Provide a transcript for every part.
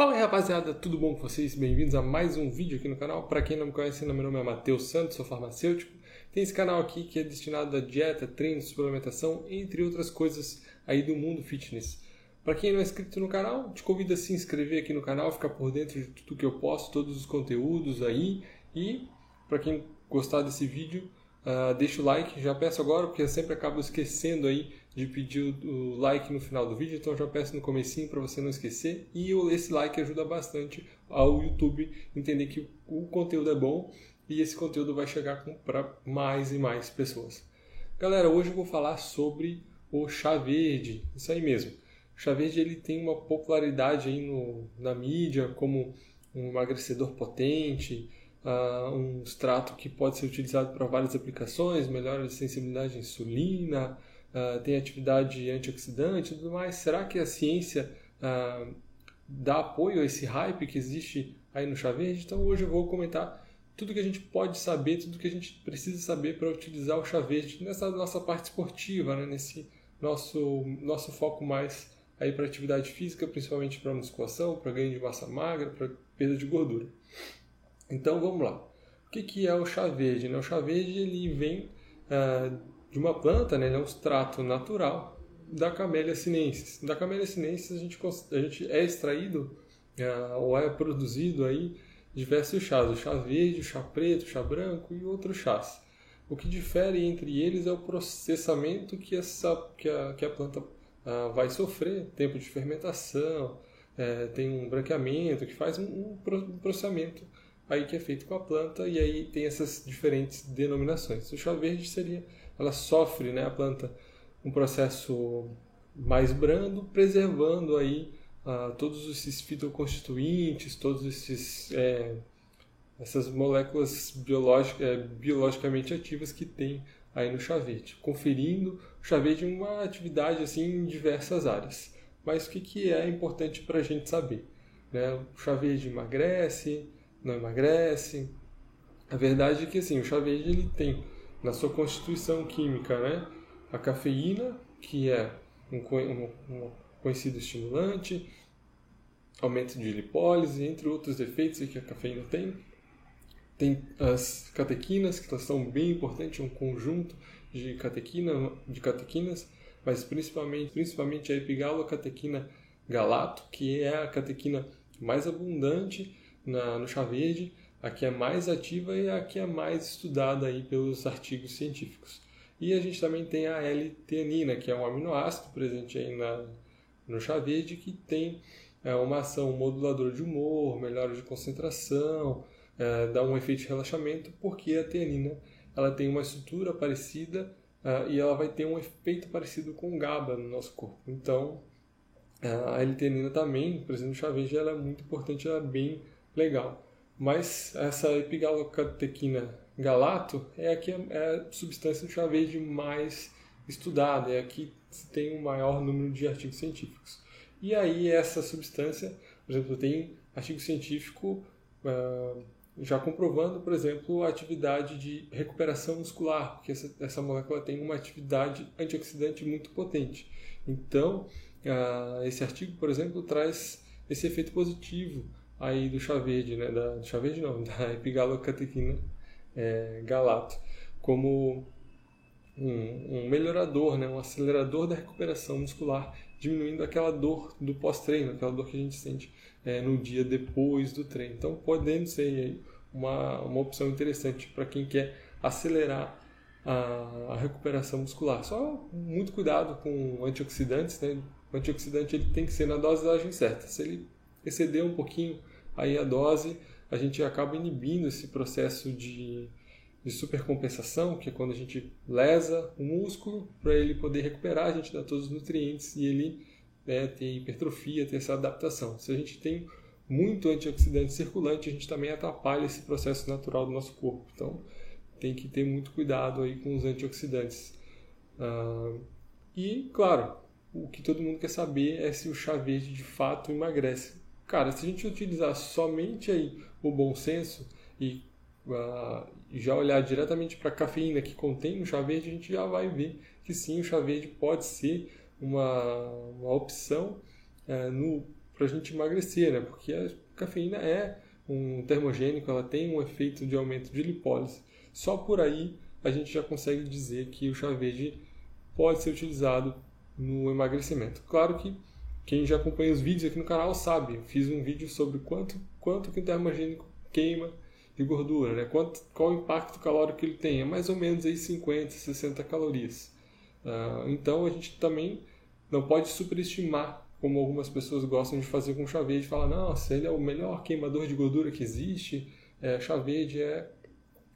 Fala aí rapaziada, tudo bom com vocês? Bem-vindos a mais um vídeo aqui no canal. Para quem não me conhece, meu nome é Matheus Santos, sou farmacêutico. Tem esse canal aqui que é destinado a dieta, treino, suplementação, entre outras coisas aí do mundo fitness. Para quem não é inscrito no canal, te convido a se inscrever aqui no canal, ficar por dentro de tudo que eu posto, todos os conteúdos aí. E para quem gostar desse vídeo, uh, deixa o like. Já peço agora, porque eu sempre acabo esquecendo aí de pedir o like no final do vídeo, então já peço no comecinho para você não esquecer. E esse like ajuda bastante ao YouTube entender que o conteúdo é bom e esse conteúdo vai chegar para mais e mais pessoas. Galera, hoje eu vou falar sobre o chá verde, isso aí mesmo. O chá verde ele tem uma popularidade aí no, na mídia como um emagrecedor potente, uh, um extrato que pode ser utilizado para várias aplicações, melhora a sensibilidade à insulina, uh, tem atividade antioxidante e tudo mais. Será que a ciência uh, dá apoio a esse hype que existe aí no chá verde? Então hoje eu vou comentar tudo que a gente pode saber, tudo que a gente precisa saber para utilizar o chá verde nessa nossa parte esportiva, né? nesse nosso, nosso foco mais aí para atividade física, principalmente para musculação, para ganho de massa magra, para perda de gordura. Então vamos lá. O que, que é o chá verde? Né? O chá verde ele vem uh, de uma planta, né? Ele é um extrato natural da Camellia sinensis. Da Camellia sinensis a gente, a gente é extraído uh, ou é produzido aí diversos chás, o chá verde, o chá preto, o chá branco e outros chás. O que difere entre eles é o processamento que, essa, que, a, que a planta uh, vai sofrer, tempo de fermentação, é, tem um branqueamento que faz um, um processamento aí que é feito com a planta e aí tem essas diferentes denominações. O chá verde seria ela sofre, né, a planta, um processo mais brando, preservando aí uh, todos esses fitoconstituintes, todos esses é, essas moléculas biológicas, é, biologicamente ativas que tem aí no chá verde, conferindo o chá verde uma atividade assim em diversas áreas. Mas o que, que é importante para a gente saber? Né? O chá verde emagrece, não emagrece? A verdade é que assim, o chá verde ele tem na sua constituição química, né? A cafeína, que é um, um, um conhecido estimulante, aumento de lipólise, entre outros efeitos que a cafeína tem. Tem as catequinas, que elas são bem importantes, um conjunto de, catequina, de catequinas, mas principalmente, principalmente a epigalocatequina galato, que é a catequina mais abundante na, no chá verde, a que é mais ativa e a que é mais estudada aí pelos artigos científicos. E a gente também tem a L-teanina, que é um aminoácido presente aí na, no chá verde, que tem é, uma ação moduladora de humor, melhora de concentração, é, dá um efeito de relaxamento, porque a teanina ela tem uma estrutura parecida é, e ela vai ter um efeito parecido com o GABA no nosso corpo. Então, a L-teanina também, presente no chá verde, ela é muito importante, ela é bem legal. Mas essa epigalocatequina galato é a, que é a substância do chá verde mais estudada, é a que tem o maior número de artigos científicos. E aí essa substância, por exemplo, tem artigo científico uh, já comprovando, por exemplo, a atividade de recuperação muscular, porque essa, essa molécula tem uma atividade antioxidante muito potente. Então, uh, esse artigo, por exemplo, traz esse efeito positivo aí do chá verde, né, da, do chá verde não, da epigalocatequina é, galato, como um, um, melhorador, né, um acelerador da recuperação muscular, diminuindo aquela dor do pós-treino, aquela dor que a gente sente é, no dia depois do treino. Então, podendo ser uma, uma opção interessante para quem quer acelerar a, a, recuperação muscular. Só muito cuidado com antioxidantes, né? O antioxidante ele tem que ser na dosagem certa. Se ele exceder um pouquinho aí a dose, a gente acaba inibindo esse processo de, de supercompensação, que é quando a gente lesa o músculo para ele poder recuperar, a gente dá todos os nutrientes e ele né, tem hipertrofia, tem essa adaptação. Se a gente tem muito antioxidante circulante, a gente também atrapalha esse processo natural do nosso corpo. Então, tem que ter muito cuidado aí com os antioxidantes. Ah, e, claro, o que todo mundo quer saber é se o chá verde de fato emagrece. Cara, se a gente utilizar somente aí o bom senso e uh, já olhar diretamente para a cafeína que contém o chá verde, a gente já vai ver que sim, o chá verde pode ser uma, uma opção uh, no para a gente emagrecer, né? Porque a cafeína é um termogênico, ela tem um efeito de aumento de lipólise. Só por aí a gente já consegue dizer que o chá verde pode ser utilizado no emagrecimento. Claro que quem já acompanha os vídeos aqui no canal sabe, fiz um vídeo sobre quanto, quanto que o termogênico queima de gordura, né? Quanto, qual o impacto calórico que ele tem? É mais ou menos aí 50, 60 calorias. Uh, então a gente também não pode superestimar, como algumas pessoas gostam de fazer com chá verde, falar, nossa, ele é o melhor queimador de gordura que existe, é, chá verde é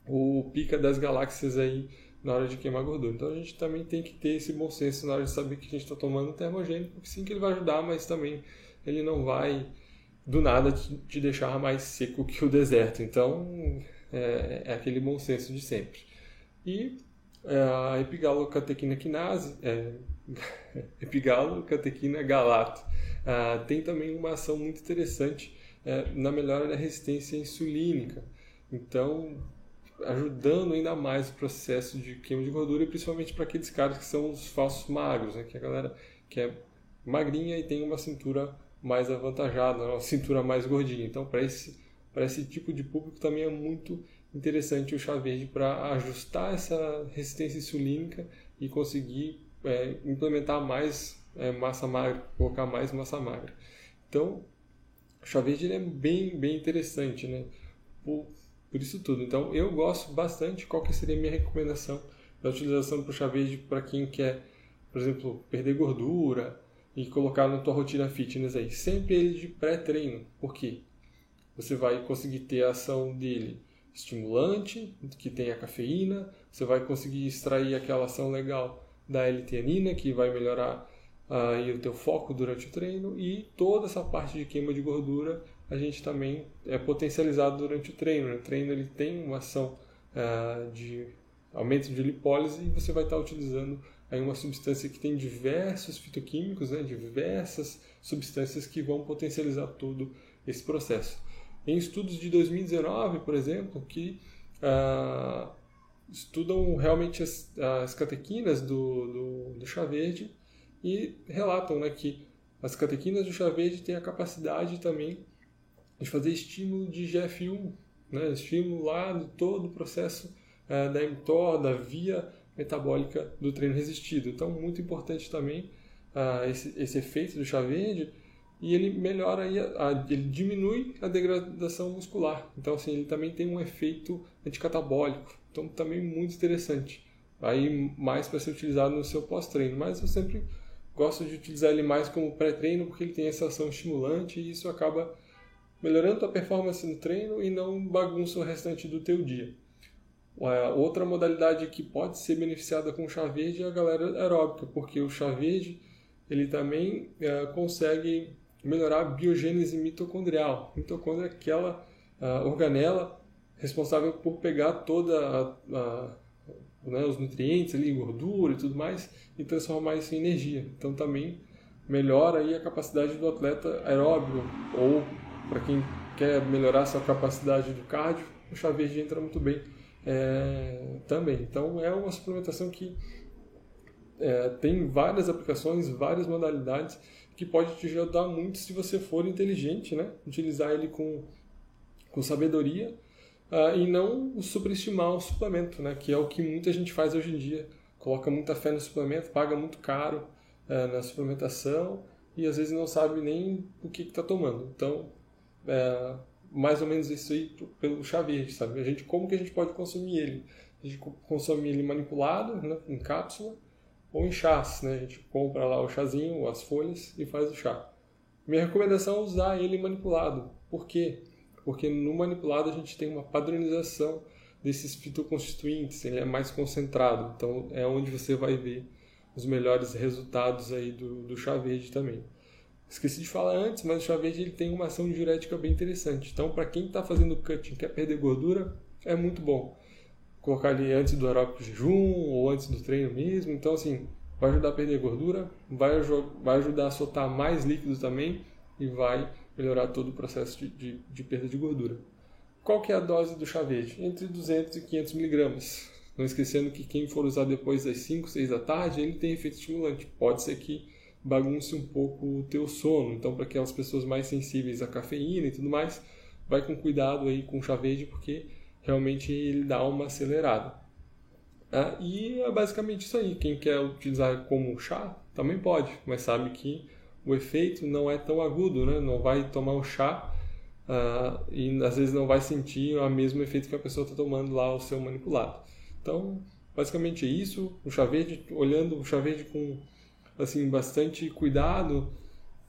o pica das galáxias aí na hora de queimar gordura. Então a gente também tem que ter esse bom senso na hora de saber que a gente está tomando um termogênico, porque sim que ele vai ajudar, mas também ele não vai do nada te deixar mais seco que o deserto. Então é, é aquele bom senso de sempre. E é, a epigalocatequina quinase, é, epigalocatequina galato, é, tem também uma ação muito interessante é, na melhora da resistência insulínica. Então, ajudando ainda mais o processo de queima de gordura e principalmente para aqueles caras que são os falsos magros, né? que é a galera que é magrinha e tem uma cintura mais avantajada, uma cintura mais gordinha. Então, para esse, esse tipo de público também é muito interessante o chá verde para ajustar essa resistência insulínica e conseguir é, implementar mais é, massa magra, colocar mais massa magra. Então, o chá verde é bem, bem interessante, né? Por isso tudo. Então, eu gosto bastante. Qual que seria a minha recomendação da utilização do chá verde para quem quer, por exemplo, perder gordura e colocar na tua rotina fitness aí? Sempre ele de pré-treino. Por quê? Você vai conseguir ter a ação dele estimulante, que tem a cafeína, você vai conseguir extrair aquela ação legal da L-teanina, que vai melhorar aí o teu foco durante o treino e toda essa parte de queima de gordura a gente também é potencializado durante o treino. Né? O treino ele tem uma ação uh, de aumento de lipólise e você vai estar utilizando aí uma substância que tem diversos fitoquímicos, né? diversas substâncias que vão potencializar todo esse processo em estudos de 2019, por exemplo, que ah, estudam realmente as, as catequinas do, do, do, chá verde e relatam né, que as catequinas do chá verde têm a capacidade também de fazer estímulo de GF1, né, estímulo lá de todo o processo ah, da mTOR, da via metabólica do treino resistido. Então, muito importante também ah, esse, esse efeito do chá verde e ele melhora aí, a, a, ele diminui a degradação muscular. Então, assim, ele também tem um efeito anticatabólico. Então, também muito interessante. Aí, mais para ser utilizado no seu pós-treino. Mas eu sempre gosto de utilizar ele mais como pré-treino, porque ele tem essa ação estimulante e isso acaba melhorando a performance no treino e não bagunça o restante do teu dia. Outra modalidade que pode ser beneficiada com o chá verde é a galera aeróbica, porque o chá verde ele também é, consegue melhorar a biogênese mitocondrial. Mitocôndria é aquela uh, organela responsável por pegar toda a, a, né, os nutrientes ali, gordura e tudo mais e transformar isso em energia. Então também melhora aí a capacidade do atleta aeróbio ou para quem quer melhorar sua capacidade do cardio, o chá verde entra muito bem é, também. Então é uma suplementação que é, tem várias aplicações, várias modalidades que pode te ajudar muito se você for inteligente, né? Utilizar ele com, com sabedoria uh, e não superestimar o suplemento, né? Que é o que muita gente faz hoje em dia. Coloca muita fé no suplemento, paga muito caro uh, na suplementação e às vezes não sabe nem o que está tomando. Então, é, mais ou menos isso aí pelo chá verde, sabe? A gente, como que a gente pode consumir ele? A gente consome ele manipulado, né, em cápsula, ou em chás, né? A gente compra lá o chazinho, as folhas e faz o chá. Minha recomendação é usar ele manipulado. Por quê? Porque no manipulado a gente tem uma padronização desses fitoconstituintes, ele é mais concentrado, então é onde você vai ver os melhores resultados aí do, do chá verde também. Esqueci de falar antes, mas o chá verde ele tem uma ação diurética bem interessante. Então, para quem está fazendo cutting, quer perder gordura, é muito bom colocar ali antes do aeróbico jejum ou antes do treino mesmo. Então, assim, vai ajudar a perder gordura, vai, vai ajudar a soltar mais líquido também e vai melhorar todo o processo de, de, de perda de gordura. Qual que é a dose do chá verde? Entre 200 e 500 miligramas. Não esquecendo que quem for usar depois das 5, 6 da tarde, ele tem efeito estimulante. Pode ser que bagunce um pouco o teu sono. Então, para aquelas pessoas mais sensíveis à cafeína e tudo mais, vai com cuidado aí com o chá verde, porque realmente ele dá uma acelerada. Ah, e é basicamente isso aí. Quem quer utilizar como chá também pode, mas sabe que o efeito não é tão agudo, né? Não vai tomar um chá uh, e às vezes não vai sentir o mesmo efeito que a pessoa está tomando lá o seu manipulado. Então, basicamente é isso. O chá verde, olhando o chá verde com assim bastante cuidado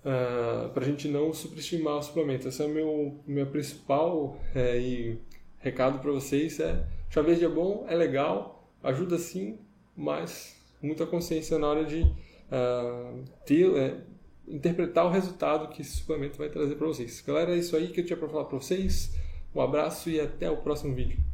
uh, ah, para a gente não superestimar o suplemento. Esse é o meu, meu principal é, e recado para vocês é chá verde é bom, é legal, ajuda sim, mas muita consciência na hora de uh, ter, é, interpretar o resultado que esse suplemento vai trazer para vocês. Galera, é isso aí que eu tinha para falar para vocês. Um abraço e até o próximo vídeo.